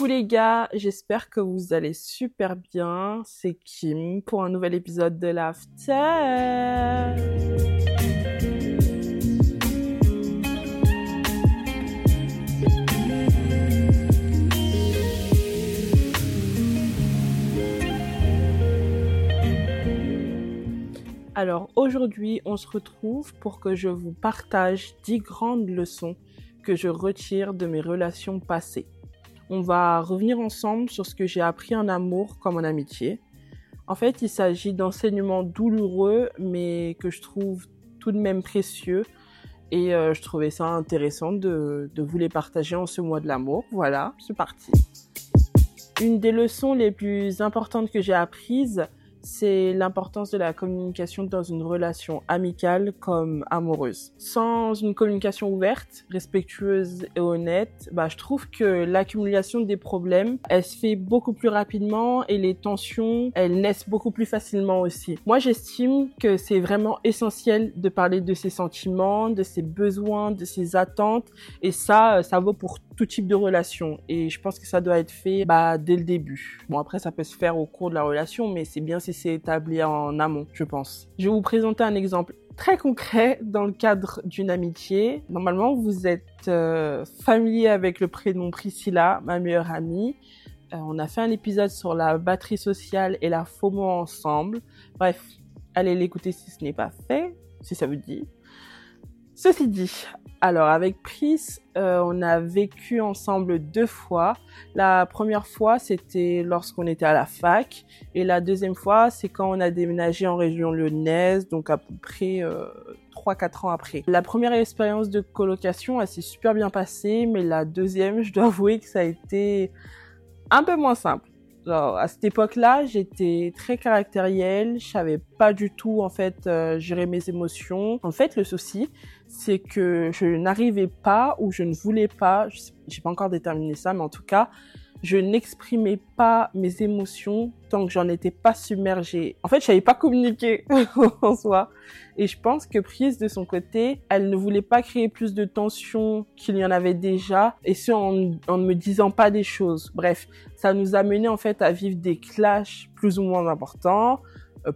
Coucou les gars, j'espère que vous allez super bien. C'est Kim pour un nouvel épisode de l'After. Alors aujourd'hui, on se retrouve pour que je vous partage 10 grandes leçons que je retire de mes relations passées. On va revenir ensemble sur ce que j'ai appris en amour comme en amitié. En fait, il s'agit d'enseignements douloureux, mais que je trouve tout de même précieux. Et euh, je trouvais ça intéressant de, de vous les partager en ce mois de l'amour. Voilà, c'est parti. Une des leçons les plus importantes que j'ai apprises, c'est l'importance de la communication dans une relation amicale comme amoureuse. Sans une communication ouverte, respectueuse et honnête, bah, je trouve que l'accumulation des problèmes, elle se fait beaucoup plus rapidement et les tensions, elles naissent beaucoup plus facilement aussi. Moi, j'estime que c'est vraiment essentiel de parler de ses sentiments, de ses besoins, de ses attentes et ça, ça vaut pour tout type de relation et je pense que ça doit être fait bah, dès le début. Bon après ça peut se faire au cours de la relation mais c'est bien si c'est établi en amont je pense. Je vais vous présenter un exemple très concret dans le cadre d'une amitié. Normalement vous êtes euh, familier avec le prénom Priscilla, ma meilleure amie. Euh, on a fait un épisode sur la batterie sociale et la FOMO ensemble. Bref, allez l'écouter si ce n'est pas fait, si ça vous dit. Ceci dit, alors avec Pris, euh, on a vécu ensemble deux fois. La première fois, c'était lorsqu'on était à la fac, et la deuxième fois, c'est quand on a déménagé en région lyonnaise, donc à peu près euh, 3-4 ans après. La première expérience de colocation, elle s'est super bien passée, mais la deuxième, je dois avouer que ça a été un peu moins simple. Genre, à cette époque-là, j'étais très caractérielle, je savais pas du tout en fait euh, gérer mes émotions. En fait, le souci, c'est que je n'arrivais pas ou je ne voulais pas, j'ai pas encore déterminé ça, mais en tout cas, je n'exprimais pas mes émotions tant que j'en étais pas submergée. En fait, je savais pas communiquer en soi. Et je pense que Prise, de son côté, elle ne voulait pas créer plus de tension qu'il y en avait déjà, et ce, en, en ne me disant pas des choses. Bref, ça nous a mené, en fait, à vivre des clashs plus ou moins importants,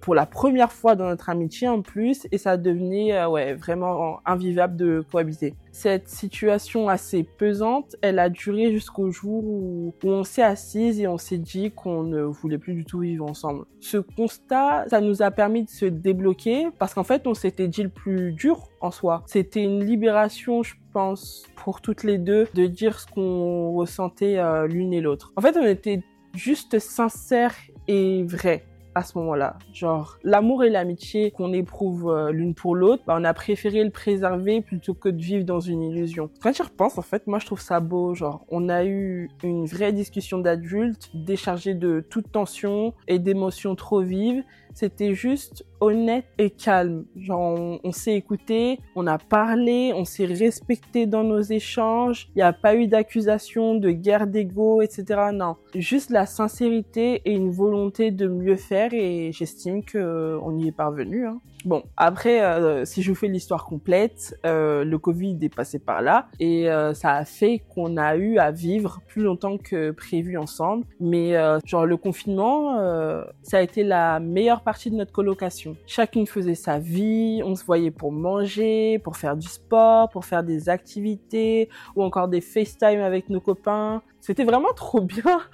pour la première fois dans notre amitié en plus et ça devenait euh, ouais vraiment invivable de cohabiter. Cette situation assez pesante, elle a duré jusqu'au jour où, où on s'est assise et on s'est dit qu'on ne voulait plus du tout vivre ensemble. Ce constat, ça nous a permis de se débloquer parce qu'en fait on s'était dit le plus dur en soi. C'était une libération, je pense, pour toutes les deux de dire ce qu'on ressentait euh, l'une et l'autre. En fait on était juste sincères et vrais à ce moment-là. Genre, l'amour et l'amitié qu'on éprouve euh, l'une pour l'autre, bah, on a préféré le préserver plutôt que de vivre dans une illusion. Quand j'y repense, en fait, moi, je trouve ça beau. Genre, on a eu une vraie discussion d'adultes, déchargée de toute tension et d'émotions trop vives. C'était juste honnête et calme. Genre, on, s'est écouté, on a parlé, on s'est respecté dans nos échanges. Il n'y a pas eu d'accusation, de guerre d'ego, etc. Non. Juste la sincérité et une volonté de mieux faire et j'estime que on y est parvenu. Hein. Bon, après, euh, si je vous fais l'histoire complète, euh, le Covid est passé par là et euh, ça a fait qu'on a eu à vivre plus longtemps que prévu ensemble. Mais euh, genre le confinement, euh, ça a été la meilleure partie de notre colocation. Chacune faisait sa vie, on se voyait pour manger, pour faire du sport, pour faire des activités ou encore des FaceTime avec nos copains. C'était vraiment trop bien.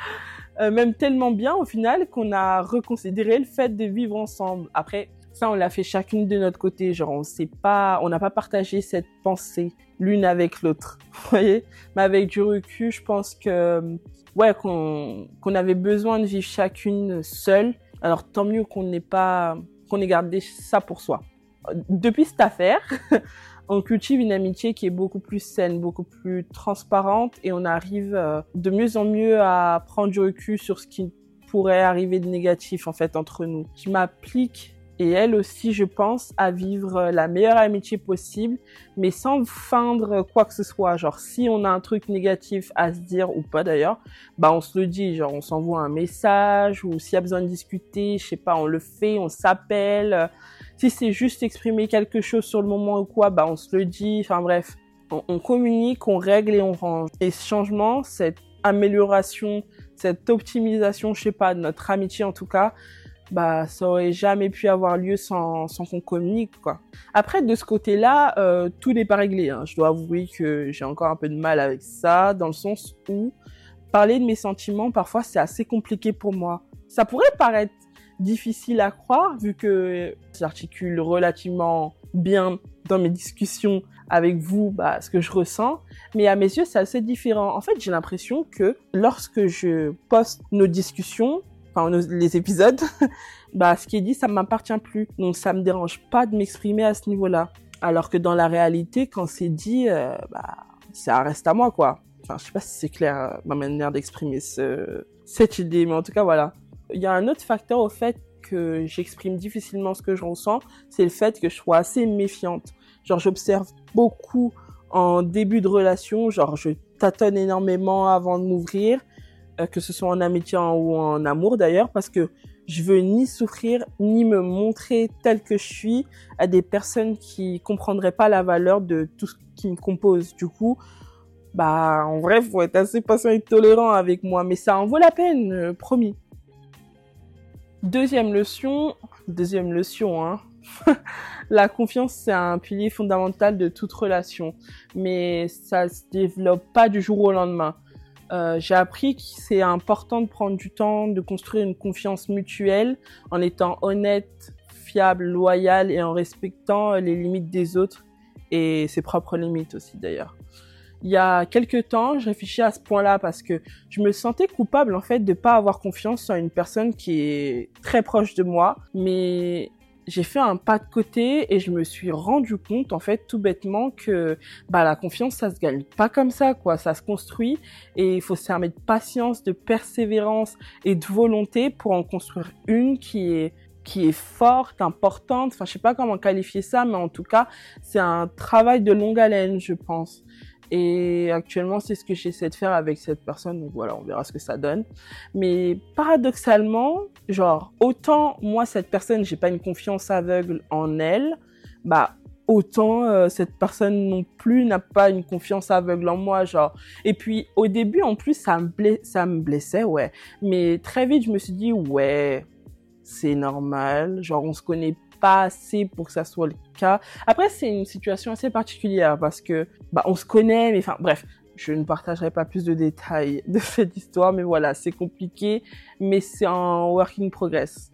Euh, même tellement bien au final qu'on a reconsidéré le fait de vivre ensemble. Après, ça, on l'a fait chacune de notre côté. Genre, on sait pas, on n'a pas partagé cette pensée l'une avec l'autre. Voyez? Mais avec du recul, je pense que, ouais, qu'on, qu'on avait besoin de vivre chacune seule. Alors, tant mieux qu'on n'ait pas, qu'on ait gardé ça pour soi. Depuis cette affaire, on cultive une amitié qui est beaucoup plus saine, beaucoup plus transparente et on arrive euh, de mieux en mieux à prendre du recul sur ce qui pourrait arriver de négatif en fait entre nous. Je m'applique et elle aussi, je pense, à vivre la meilleure amitié possible, mais sans feindre quoi que ce soit. Genre, si on a un truc négatif à se dire, ou pas d'ailleurs, bah on se le dit. Genre, on s'envoie un message, ou s'il y a besoin de discuter, je sais pas, on le fait, on s'appelle. Si c'est juste exprimer quelque chose sur le moment ou quoi, bah on se le dit. Enfin bref, on, on communique, on règle et on range. Et ce changement, cette amélioration, cette optimisation, je sais pas, de notre amitié en tout cas, bah ça aurait jamais pu avoir lieu sans, sans qu'on communique quoi. Après de ce côté-là, euh, tout n'est pas réglé. Hein. Je dois avouer que j'ai encore un peu de mal avec ça, dans le sens où parler de mes sentiments parfois c'est assez compliqué pour moi. Ça pourrait paraître difficile à croire vu que j'articule relativement bien dans mes discussions avec vous bah, ce que je ressens, mais à mes yeux c'est assez différent. En fait j'ai l'impression que lorsque je poste nos discussions, enfin les épisodes, bah ce qui est dit ça m'appartient plus. Donc ça me dérange pas de m'exprimer à ce niveau-là. Alors que dans la réalité, quand c'est dit, euh, bah ça reste à moi quoi. Enfin je sais pas si c'est clair euh, ma manière d'exprimer ce, cette idée, mais en tout cas voilà. Il y a un autre facteur au fait que j'exprime difficilement ce que je ressens, c'est le fait que je sois assez méfiante. Genre j'observe beaucoup en début de relation, genre je tâtonne énormément avant de m'ouvrir que ce soit en amitié ou en amour d'ailleurs, parce que je veux ni souffrir ni me montrer tel que je suis à des personnes qui comprendraient pas la valeur de tout ce qui me compose. Du coup, bah en vrai, faut être assez patient et tolérant avec moi, mais ça en vaut la peine, euh, promis. Deuxième leçon, deuxième leçon, hein. la confiance, c'est un pilier fondamental de toute relation, mais ça se développe pas du jour au lendemain. Euh, j'ai appris que c'est important de prendre du temps, de construire une confiance mutuelle en étant honnête, fiable, loyal et en respectant les limites des autres et ses propres limites aussi d'ailleurs. Il y a quelques temps, je réfléchis à ce point-là parce que je me sentais coupable en fait de pas avoir confiance en une personne qui est très proche de moi, mais j'ai fait un pas de côté et je me suis rendu compte en fait tout bêtement que bah la confiance ça se gagne pas comme ça quoi, ça se construit et il faut se de patience, de persévérance et de volonté pour en construire une qui est qui est forte, importante, enfin je sais pas comment qualifier ça mais en tout cas, c'est un travail de longue haleine, je pense. Et actuellement, c'est ce que j'essaie de faire avec cette personne. Donc voilà, on verra ce que ça donne. Mais paradoxalement, genre, autant moi, cette personne, j'ai pas une confiance aveugle en elle, bah, autant euh, cette personne non plus n'a pas une confiance aveugle en moi genre et puis au début en plus ça me ça me blessait ouais mais très vite je me suis dit ouais c'est normal genre on se connaît pas assez pour que ça soit le cas. Après, c'est une situation assez particulière parce que, bah, on se connaît, mais enfin, bref, je ne partagerai pas plus de détails de cette histoire, mais voilà, c'est compliqué, mais c'est en working progress.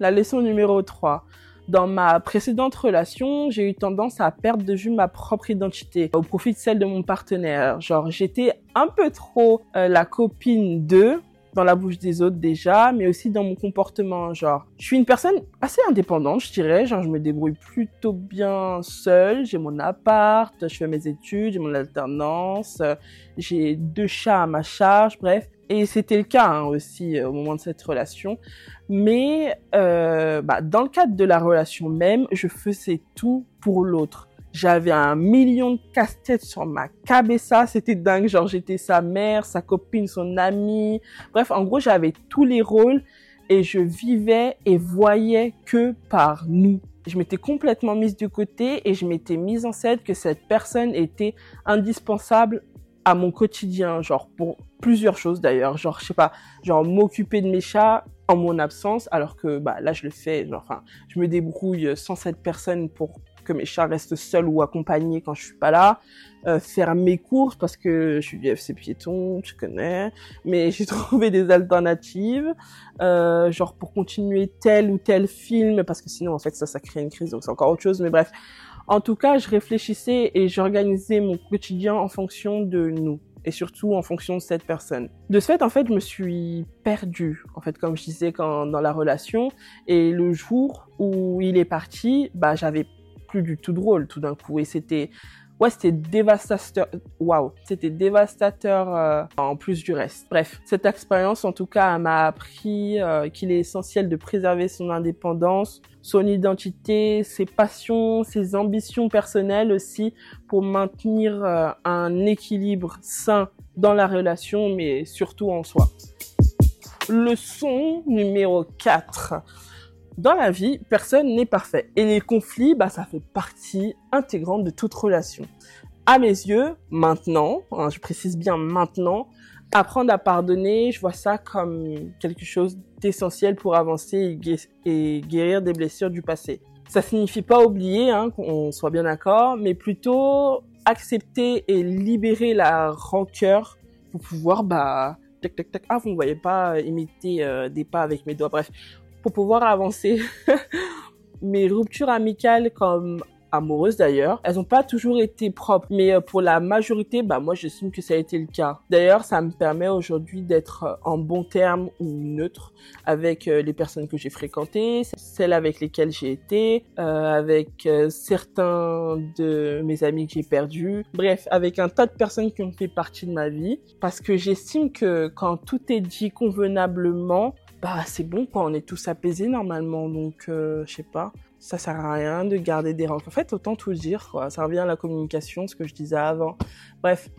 La leçon numéro 3. Dans ma précédente relation, j'ai eu tendance à perdre de vue ma propre identité au profit de celle de mon partenaire. Genre, j'étais un peu trop euh, la copine d'eux dans la bouche des autres déjà, mais aussi dans mon comportement. Genre, je suis une personne assez indépendante, je dirais. Genre, je me débrouille plutôt bien seule. J'ai mon appart, je fais mes études, j'ai mon alternance, j'ai deux chats à ma charge, bref. Et c'était le cas hein, aussi euh, au moment de cette relation. Mais euh, bah, dans le cadre de la relation même, je faisais tout pour l'autre. J'avais un million de casse-têtes sur ma cabessa, c'était dingue. Genre, j'étais sa mère, sa copine, son amie. Bref, en gros, j'avais tous les rôles et je vivais et voyais que par nous. Je m'étais complètement mise de côté et je m'étais mise en scène que cette personne était indispensable à mon quotidien, genre pour plusieurs choses d'ailleurs, genre je sais pas, genre m'occuper de mes chats en mon absence, alors que bah là je le fais, genre enfin je me débrouille sans cette personne pour que mes chats restent seuls ou accompagnés quand je suis pas là, euh, faire mes courses parce que je suis du FC piéton, tu connais, mais j'ai trouvé des alternatives, euh, genre pour continuer tel ou tel film parce que sinon en fait ça ça crée une crise donc c'est encore autre chose, mais bref. En tout cas, je réfléchissais et j'organisais mon quotidien en fonction de nous et surtout en fonction de cette personne. De ce fait, en fait, je me suis perdue, en fait, comme je disais quand, dans la relation. Et le jour où il est parti, bah, j'avais plus du tout drôle tout d'un coup. Et c'était, ouais, c'était dévastateur. Waouh, c'était dévastateur euh, en plus du reste. Bref, cette expérience, en tout cas, m'a appris euh, qu'il est essentiel de préserver son indépendance, son identité, ses passions, ses ambitions personnelles aussi, pour maintenir euh, un équilibre sain dans la relation, mais surtout en soi. Leçon numéro 4 dans la vie, personne n'est parfait. Et les conflits, bah, ça fait partie intégrante de toute relation. À mes yeux, maintenant, hein, je précise bien maintenant, apprendre à pardonner, je vois ça comme quelque chose d'essentiel pour avancer et, guérir des blessures du passé. Ça signifie pas oublier, hein, qu'on soit bien d'accord, mais plutôt accepter et libérer la rancœur pour pouvoir, bah, tac, tac, tac. Ah, vous ne voyez pas imiter euh, des pas avec mes doigts. Bref, pour pouvoir avancer. mes ruptures amicales comme amoureuses d'ailleurs, elles n'ont pas toujours été propres, mais euh, pour la majorité, bah moi j'estime que ça a été le cas. D'ailleurs, ça me permet aujourd'hui d'être euh, en bon terme ou neutre avec euh, les personnes que j'ai fréquentées, celles avec lesquelles j'ai été, avec certains de mes amis que j'ai perdus, bref, avec un tas de personnes qui ont fait partie de ma vie, parce que j'estime que quand tout est dit convenablement, bah c'est bon quoi, on est tous apaisés normalement, donc je sais pas ça sert à rien de garder des rangs. En fait, autant tout dire, quoi. Ça revient à la communication, ce que je disais avant. Bref,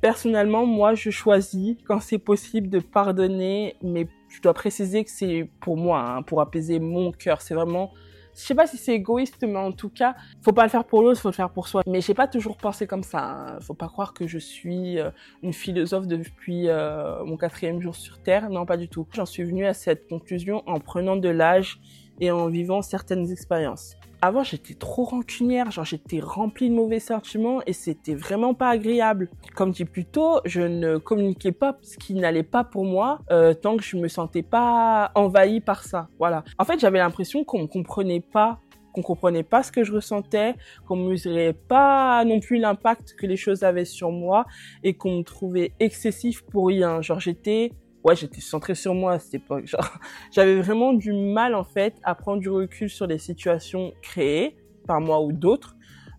personnellement, moi, je choisis, quand c'est possible, de pardonner, mais je dois préciser que c'est pour moi, hein, pour apaiser mon cœur. C'est vraiment, je sais pas si c'est égoïste, mais en tout cas, faut pas le faire pour l'autre, faut le faire pour soi. Mais j'ai pas toujours pensé comme ça. Hein. Faut pas croire que je suis euh, une philosophe depuis euh, mon quatrième jour sur Terre. Non, pas du tout. J'en suis venue à cette conclusion en prenant de l'âge et en vivant certaines expériences. Avant, j'étais trop rancunière, genre j'étais remplie de mauvais sentiments et c'était vraiment pas agréable. Comme dit plus tôt, je ne communiquais pas ce qui n'allait pas pour moi euh, tant que je me sentais pas envahie par ça. Voilà. En fait, j'avais l'impression qu'on ne comprenait pas qu'on comprenait pas ce que je ressentais, qu'on mesurait pas non plus l'impact que les choses avaient sur moi et qu'on me trouvait excessif pour rien. Genre j'étais ouais, j'étais centrée sur moi à cette époque. J'avais vraiment du mal en fait à prendre du recul sur les situations créées par moi ou d'autres.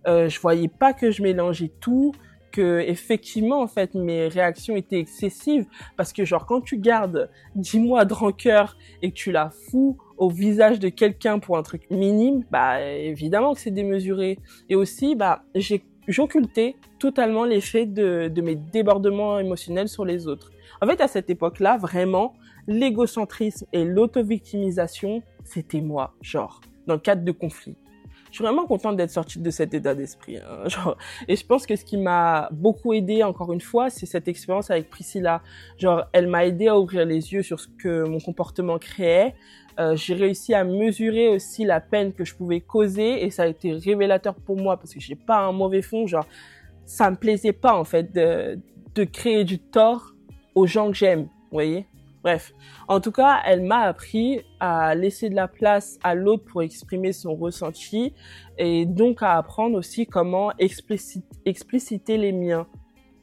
Euh, je voyais pas que je mélangeais tout, que effectivement en fait mes réactions étaient excessives parce que genre quand tu gardes 10 mois de rancœur et que tu la fous au visage de quelqu'un pour un truc minime, bah évidemment que c'est démesuré. Et aussi bah j'ai j'occultais totalement l'effet de, de mes débordements émotionnels sur les autres. En fait, à cette époque-là, vraiment, l'égocentrisme et l'auto-victimisation, c'était moi, genre, dans le cadre de conflits. Je suis vraiment contente d'être sortie de cet état d'esprit. Hein, genre, et je pense que ce qui m'a beaucoup aidé, encore une fois, c'est cette expérience avec Priscilla. Genre, elle m'a aidé à ouvrir les yeux sur ce que mon comportement créait. Euh, j'ai réussi à mesurer aussi la peine que je pouvais causer et ça a été révélateur pour moi parce que j'ai pas un mauvais fond. Genre, ça me plaisait pas en fait de, de créer du tort aux gens que j'aime, vous voyez? Bref, en tout cas, elle m'a appris à laisser de la place à l'autre pour exprimer son ressenti et donc à apprendre aussi comment expliciter les miens.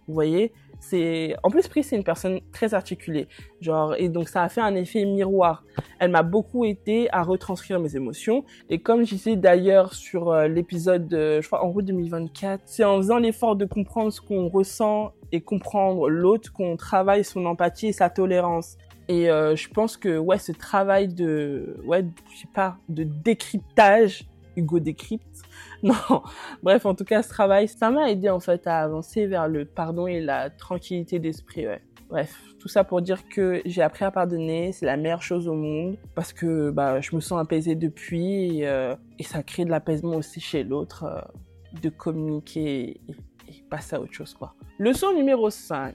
Vous voyez? C'est en plus Pris c'est une personne très articulée. Genre et donc ça a fait un effet miroir. Elle m'a beaucoup aidé à retranscrire mes émotions. Et comme je disais d'ailleurs sur euh, l'épisode de, je crois en route 2024 c'est en faisant l'effort de comprendre ce qu'on ressent et comprendre l'autre qu'on travaille son empathie et sa tolérance. Et euh, je pense que ouais ce travail de ouais je sais pas de décryptage Hugo décrypte Non, bref, en tout cas, ce travail, ça m'a aidé en fait à avancer vers le pardon et la tranquillité d'esprit. Bref, tout ça pour dire que j'ai appris à pardonner, c'est la meilleure chose au monde parce que bah, je me sens apaisée depuis et, euh, ça crée de l'apaisement aussi chez l'autre euh, de communiquer et, passer à autre chose quoi. Leçon numéro 5.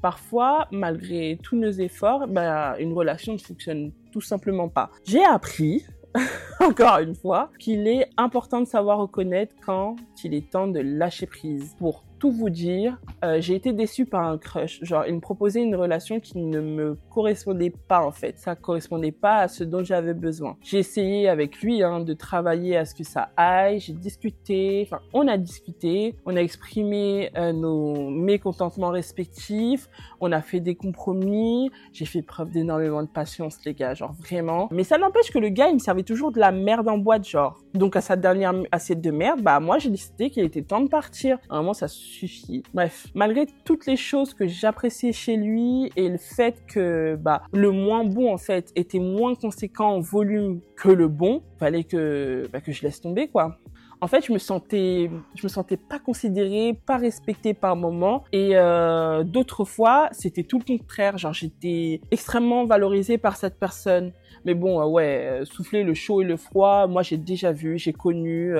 Parfois, malgré tous nos efforts, bah, une relation ne fonctionne tout simplement pas. J'ai appris encore une fois, qu'il est important de savoir reconnaître quand il est temps de lâcher prise tout vous dire, euh, j'ai été déçue par un crush. Genre, il me proposait une relation qui ne me correspondait pas en fait. Ça correspondait pas à ce dont j'avais besoin. J'ai essayé avec lui hein, de travailler à ce que ça aille. J'ai discuté. Enfin, on a discuté. On a exprimé euh, nos mécontentements respectifs. On a fait des compromis. J'ai fait preuve d'énormément de patience, les gars. Genre vraiment. Mais ça n'empêche que le gars, il me servait toujours de la merde en boîte, genre. Donc à sa dernière assiette de merde, bah moi j'ai décidé qu'il était temps de partir. Un moment, ça suffit. Bref, malgré toutes les choses que j'appréciais chez lui et le fait que bah le moins bon en fait était moins conséquent en volume que le bon, fallait que bah, que je laisse tomber quoi en fait, je me sentais, je me sentais pas considérée, pas respectée par moment. Et euh, d'autres fois, c'était tout le contraire. Genre, j'étais extrêmement valorisée par cette personne. Mais bon, euh, ouais, euh, souffler le chaud et le froid, moi, j'ai déjà vu, j'ai connu.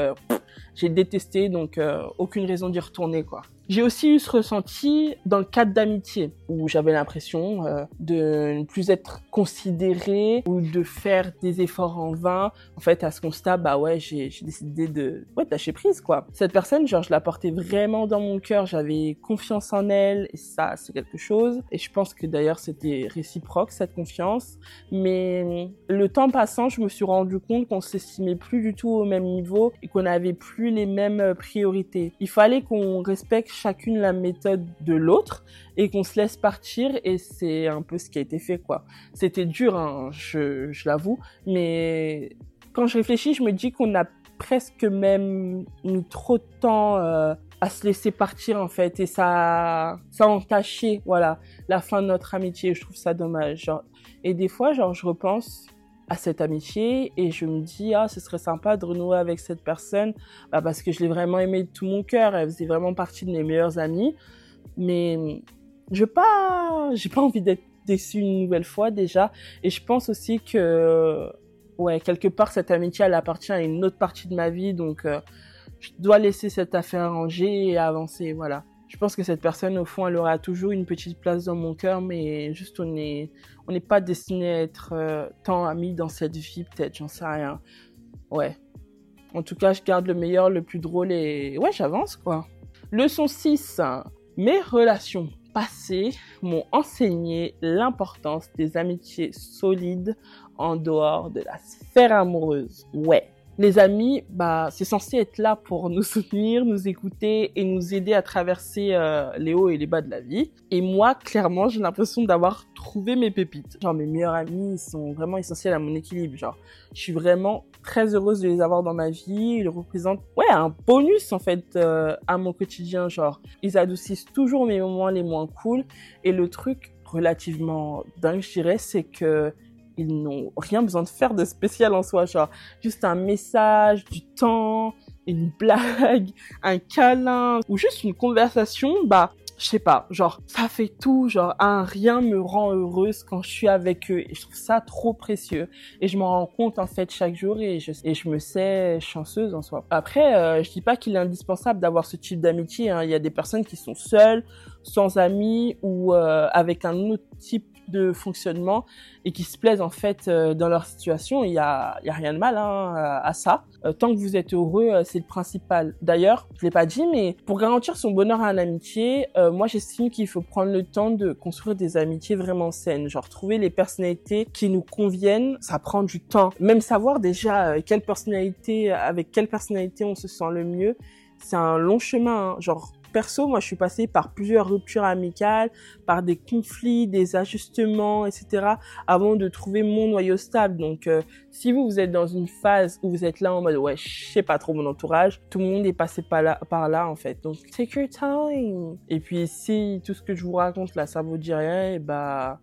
J'ai détesté, donc euh, aucune raison d'y retourner, quoi. J'ai aussi eu ce ressenti dans le cadre d'amitié. où j'avais l'impression euh, de ne plus être considérée ou de faire des efforts en vain. En fait, à ce constat, bah ouais, j'ai décidé de ouais, lâcher prise, quoi. Cette personne, genre, je la portais vraiment dans mon cœur, j'avais confiance en elle, et ça, c'est quelque chose. Et je pense que d'ailleurs, c'était réciproque, cette confiance. Mais le temps passant, je me suis rendu compte qu'on s'estimait plus du tout au même niveau et qu'on n'avait plus les mêmes priorités. Il fallait qu'on respecte chacune la méthode de l'autre et qu'on se laisse partir et c'est un peu ce qui a été fait quoi. C'était dur, hein, je, l'avoue, mais quand je réfléchis, je me dis qu'on a presque même mis trop de temps euh, à se laisser partir en fait et ça ça a entaché voilà la fin de notre amitié je trouve ça dommage et des fois genre je repense à cette amitié et je me dis ah ce serait sympa de renouer avec cette personne. Bah, parce que je l'ai vraiment aimée de tout mon cœur. Elle faisait vraiment partie de mes meilleurs amis. Mais je pas j'ai pas envie d'être déçue une nouvelle fois déjà. Et je pense aussi que ouais quelque part cette amitié elle appartient à une autre partie de ma vie. Donc euh, je dois laisser cette affaire ranger et avancer voilà je pense que cette personne, au fond, elle aura toujours une petite place dans mon cœur, mais juste on n'est on pas destiné à être euh, tant amis dans cette vie, peut-être, j'en sais rien. Ouais. En tout cas, je garde le meilleur, le plus drôle et ouais, j'avance quoi. Leçon 6. Mes relations passées m'ont enseigné l'importance des amitiés solides en dehors de la sphère amoureuse. Ouais les amis, bah, c'est censé être là pour nous soutenir, nous écouter et nous aider à traverser euh, les hauts et les bas de la vie. Et moi, clairement, j'ai l'impression d'avoir trouvé mes pépites. Genre, mes meilleurs amis, ils sont vraiment essentiels à mon équilibre. Genre, je suis vraiment très heureuse de les avoir dans ma vie. Ils représentent, ouais, un bonus, en fait, euh, à mon quotidien. Genre, ils adoucissent toujours mes moments les moins cool. Et le truc relativement dingue, je dirais, c'est que ils n'ont rien besoin de faire de spécial en soi, genre juste un message, du temps, une blague, un câlin ou juste une conversation, bah je sais pas, genre ça fait tout, genre rien me rend heureuse quand je suis avec eux et je trouve ça trop précieux et je m'en rends compte en fait chaque jour et je, et je me sais chanceuse en soi. Après, euh, je dis pas qu'il est indispensable d'avoir ce type d'amitié, hein. il y a des personnes qui sont seules, sans amis ou euh, avec un autre type de fonctionnement et qui se plaisent en fait euh, dans leur situation. Il y a, y a rien de mal hein, à ça. Euh, tant que vous êtes heureux, euh, c'est le principal. D'ailleurs, je l'ai pas dit, mais pour garantir son bonheur à l'amitié, moi j'estime qu'il faut prendre le temps de construire des amitiés vraiment saines. Genre trouver les personnalités qui nous conviennent, ça prend du temps. Même savoir déjà quelle personnalité, avec quelle personnalité on se sent le mieux, c'est un long chemin. Hein. Genre perso, moi, je suis passée par plusieurs ruptures amicales, par des conflits, des ajustements, etc., avant de trouver mon noyau stable. Donc, euh, si vous, vous êtes dans une phase où vous êtes là en mode, ouais, je sais pas trop mon entourage, tout le monde est passé par là, par là, en fait. Donc, take your time. Et puis, si tout ce que je vous raconte là, ça vous dit rien, et eh bah,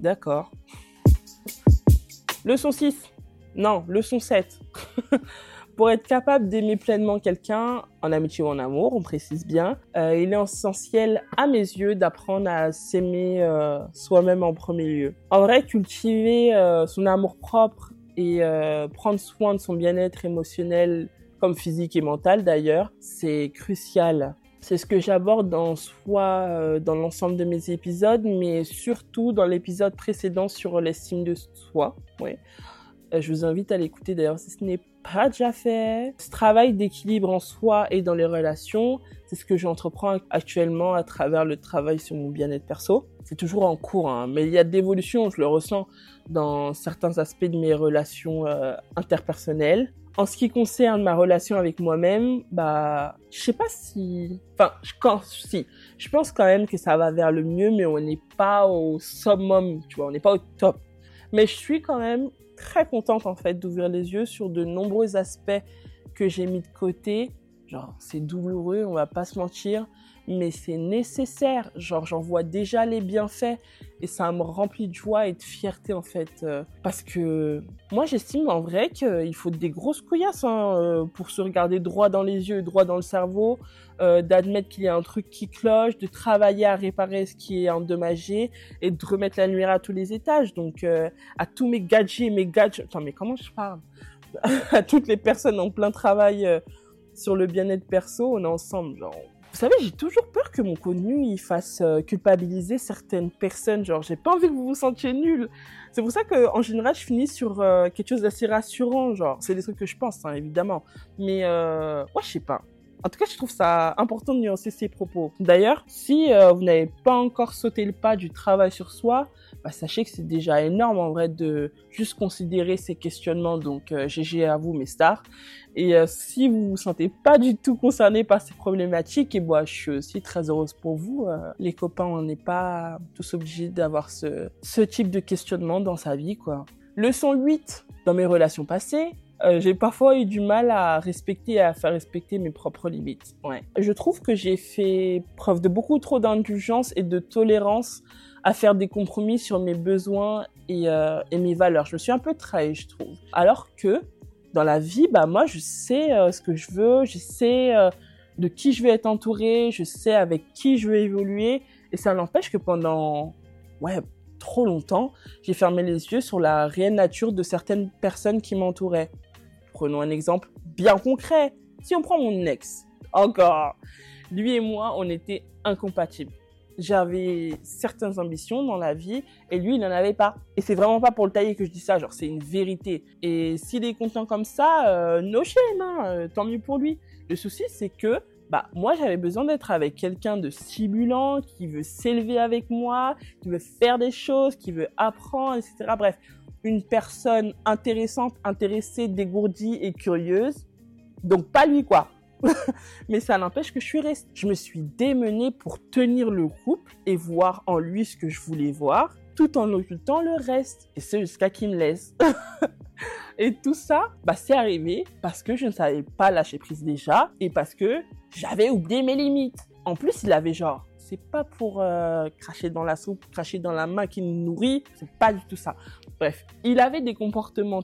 d'accord. Leçon 6. Non, leçon 7. Pour être capable d'aimer pleinement quelqu'un, en amitié ou en amour, on précise bien, euh, il est essentiel à mes yeux d'apprendre à s'aimer euh, soi-même en premier lieu. En vrai, cultiver euh, son amour propre et prendre soin de son bien-être émotionnel comme physique et mental d'ailleurs, c'est crucial. C'est ce que j'aborde dans soit dans l'ensemble de mes épisodes, mais surtout dans l'épisode précédent sur l'estime de soi. Je vous invite à l'écouter d'ailleurs si ce n'est pas déjà fait. Ce travail d'équilibre en soi et dans les relations, c'est ce que j'entreprends actuellement à travers le travail sur mon bien-être perso. C'est toujours en cours, hein, mais il y a de l'évolution, je le ressens dans certains aspects de mes relations euh, interpersonnelles. En ce qui concerne ma relation avec moi-même, bah, je sais pas si, enfin, si, je pense quand même que ça va vers le mieux, mais on n'est pas au summum, tu vois, on n'est pas au top. Mais je suis quand même très contente en fait d'ouvrir les yeux sur de nombreux aspects que j'ai mis de côté. Genre, c'est douloureux, on va pas se mentir, mais c'est nécessaire. Genre, j'en vois déjà les bienfaits et ça me remplit de joie et de fierté en fait. Euh, parce que moi, j'estime en vrai qu'il faut des grosses couillasses hein, euh, pour se regarder droit dans les yeux, droit dans le cerveau, euh, d'admettre qu'il y a un truc qui cloche, de travailler à réparer ce qui est endommagé et de remettre la lumière à tous les étages. Donc, à tous mes gadgets, mes gadgets. Attends, mais comment je parle? À toutes les personnes en plein travail sur le bien-être perso, on est ensemble. Genre, Vous savez, j'ai toujours peur que mon contenu il fasse euh, culpabiliser certaines personnes. Genre, j'ai pas envie que vous vous sentiez nul. C'est pour ça que en général, je finis sur euh, quelque chose d'assez rassurant. Genre, c'est des trucs que je pense, hein, évidemment. Mais euh, ouais, je sais pas. En tout cas, je trouve ça important de nuancer ses propos. D'ailleurs, si vous n'avez pas encore sauté le pas du travail sur soi, bah, sachez que c'est déjà énorme en vrai de juste considérer ces questionnements. Donc, GG à vous, mes stars. Et euh, si vous vous sentez pas du tout concerné par ces problématiques, et moi, je suis aussi très heureuse pour vous. Euh, les copains, on n'est pas tous obligés d'avoir ce, type de questionnement dans sa vie, quoi. Leçon 8. Dans mes relations passées, euh, j'ai parfois eu du mal à respecter et à faire respecter mes propres limites. Ouais. Je trouve que j'ai fait preuve de beaucoup trop d'indulgence et de tolérance à faire des compromis sur mes besoins et, et mes valeurs. Je me suis un peu trahi, je trouve. Alors que dans la vie, bah moi, je sais euh, ce que je veux, je sais euh, de qui je vais être entouré, je sais avec qui je veux évoluer. Et ça n'empêche que pendant, ouais, trop longtemps, j'ai fermé les yeux sur la réelle nature de certaines personnes qui m'entouraient. Prenons un exemple bien concret. Si on prend mon ex, encore, lui et moi, on était incompatibles j'avais certaines ambitions dans la vie et lui il n'en avait pas. Et c'est vraiment pas pour le tailler que je dis ça genre c'est une vérité. Et s'il est content comme ça euh, no shame hein, euh, tant mieux pour lui. Le souci c'est que bah moi j'avais besoin d'être avec quelqu'un de stimulant qui veut s'élever avec moi qui veut faire des choses qui veut apprendre etc bref une personne intéressante intéressée dégourdie et curieuse. Donc pas lui quoi Mais ça n'empêche que je suis restée. Je me suis démenée pour tenir le couple et voir en lui ce que je voulais voir, tout en occultant le reste. Et c'est jusqu'à qu'il me laisse. et tout ça, bah, c'est arrivé parce que je ne savais pas lâcher prise déjà et parce que j'avais oublié mes limites. En plus, il avait genre, c'est pas pour euh, cracher dans la soupe, cracher dans la main qui nous nourrit, c'est pas du tout ça. Bref, il avait des comportements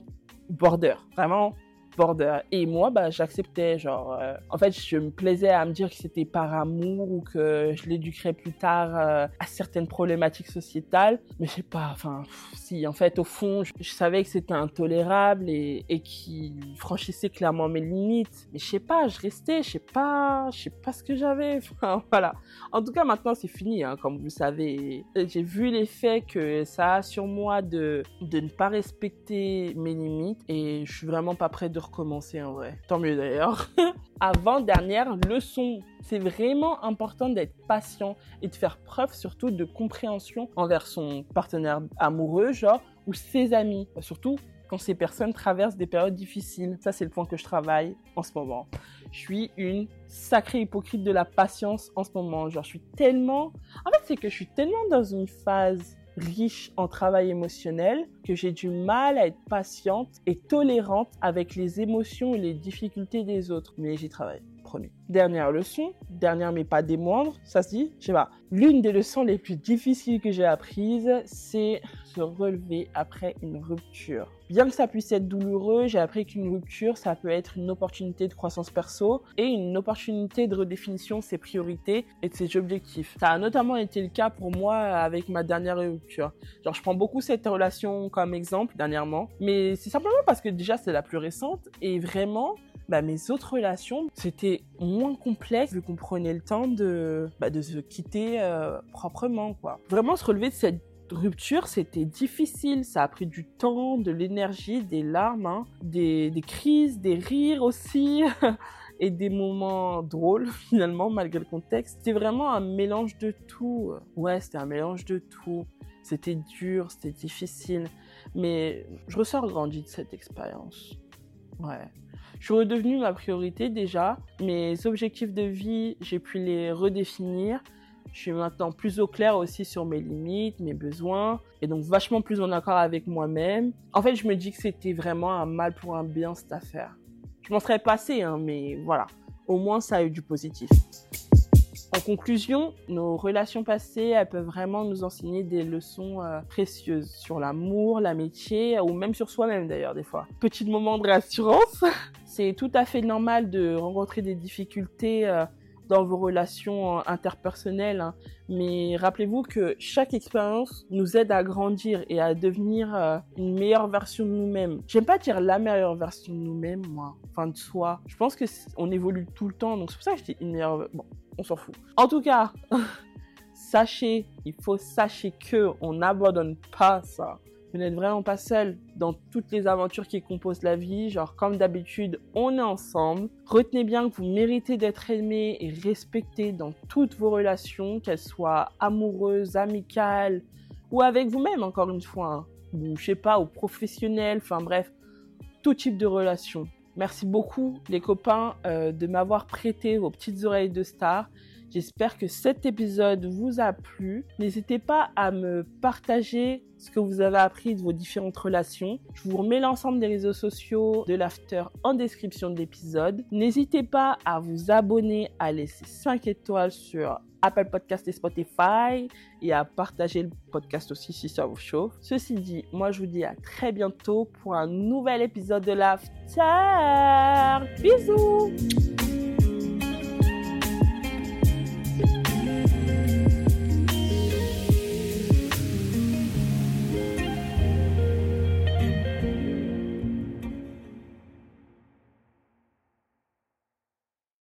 border, vraiment border. Et moi, bah, j'acceptais, genre, euh, en fait, je me plaisais à me dire que c'était par amour ou que je l'éduquerais plus tard euh, à certaines problématiques sociétales. Mais je sais pas, enfin, si, en fait, au fond, je, savais que c'était intolérable et, et qu'il franchissait clairement mes limites. Mais je sais pas, je restais, je sais pas, je sais pas ce que j'avais. Enfin, voilà. En tout cas, maintenant, c'est fini, hein, comme vous savez. J'ai vu l'effet que ça a sur moi de, de ne pas respecter mes limites et je suis vraiment pas prêt de recommencer en vrai. Tant mieux d'ailleurs. Avant-dernière leçon. C'est vraiment important d'être patient et de faire preuve surtout de compréhension envers son partenaire amoureux, genre, ou ses amis. Surtout quand ces personnes traversent des périodes difficiles. Ça, c'est le point que je travaille en ce moment. Je suis une sacrée hypocrite de la patience en ce moment. Genre, je suis tellement... En fait, c'est que je suis tellement dans une phase riche en travail émotionnel que j'ai du mal à être patiente et tolérante avec les émotions et les difficultés des autres. Mais j'y travaille. Promis. Dernière leçon, dernière mais pas des moindres, ça se dit, je sais pas. L'une des leçons les plus difficiles que j'ai apprises, c'est se relever après une rupture. Bien que ça puisse être douloureux, j'ai appris qu'une rupture, ça peut être une opportunité de croissance perso et une opportunité de redéfinition de ses priorités et de ses objectifs. Ça a notamment été le cas pour moi avec ma dernière rupture. Genre, je prends beaucoup cette relation comme exemple dernièrement, mais c'est simplement parce que déjà c'est la plus récente et vraiment, bah, mes autres relations, c'était moins complexe vu qu'on prenait le temps de, bah, de se quitter euh, proprement, quoi. Vraiment se relever de cette rupture, c'était difficile. Ça a pris du temps, de l'énergie, des larmes, hein, des, des crises, des rires aussi. et des moments drôles finalement malgré le contexte. C'était vraiment un mélange de tout. Ouais, c'était un mélange de tout. C'était dur, c'était difficile, mais je ressors grandi de cette expérience. Ouais. Je suis redevenue ma priorité déjà. Mes objectifs de vie, j'ai pu les redéfinir. Je suis maintenant plus au clair aussi sur mes limites, mes besoins, et donc vachement plus en accord avec moi-même. En fait, je me dis que c'était vraiment un mal pour un bien cette affaire. Je m'en serais passé, hein, mais voilà. Au moins, ça a eu du positif. En conclusion, nos relations passées, elles peuvent vraiment nous enseigner des leçons euh, précieuses sur l'amour, l'amitié, ou même sur soi-même d'ailleurs des fois. Petit moment de réassurance. C'est tout à fait normal de rencontrer des difficultés euh, dans vos relations euh, interpersonnelles. Hein. Mais rappelez-vous que chaque expérience nous aide à grandir et à devenir euh, une meilleure version de nous-mêmes. J'aime pas dire la meilleure version de nous-mêmes, moi, enfin de soi. Je pense que on évolue tout le temps, donc c'est pour ça que je dis une meilleure. Bon, on s'en fout. En tout cas, sachez, il faut sachez que on n'abandonne pas ça. Vous n'êtes vraiment pas seul dans toutes les aventures qui composent la vie. Genre, comme d'habitude, on est ensemble. Retenez bien que vous méritez d'être aimé et respecté dans toutes vos relations, qu'elles soient amoureuses, amicales ou avec vous-même, encore une fois. Hein. Ou, je sais pas, ou professionnelles. Enfin, bref, tout type de relation. Merci beaucoup, les copains, euh, de m'avoir prêté vos petites oreilles de star. J'espère que cet épisode vous a plu. N'hésitez pas à me partager ce que vous avez appris de vos différentes relations. Je vous remets l'ensemble des réseaux sociaux de l'after en description de l'épisode. N'hésitez pas à vous abonner, à laisser 5 étoiles sur Apple Podcast et Spotify et à partager le podcast aussi si ça vous chauffe. Ceci dit, moi je vous dis à très bientôt pour un nouvel épisode de l'After. Bisous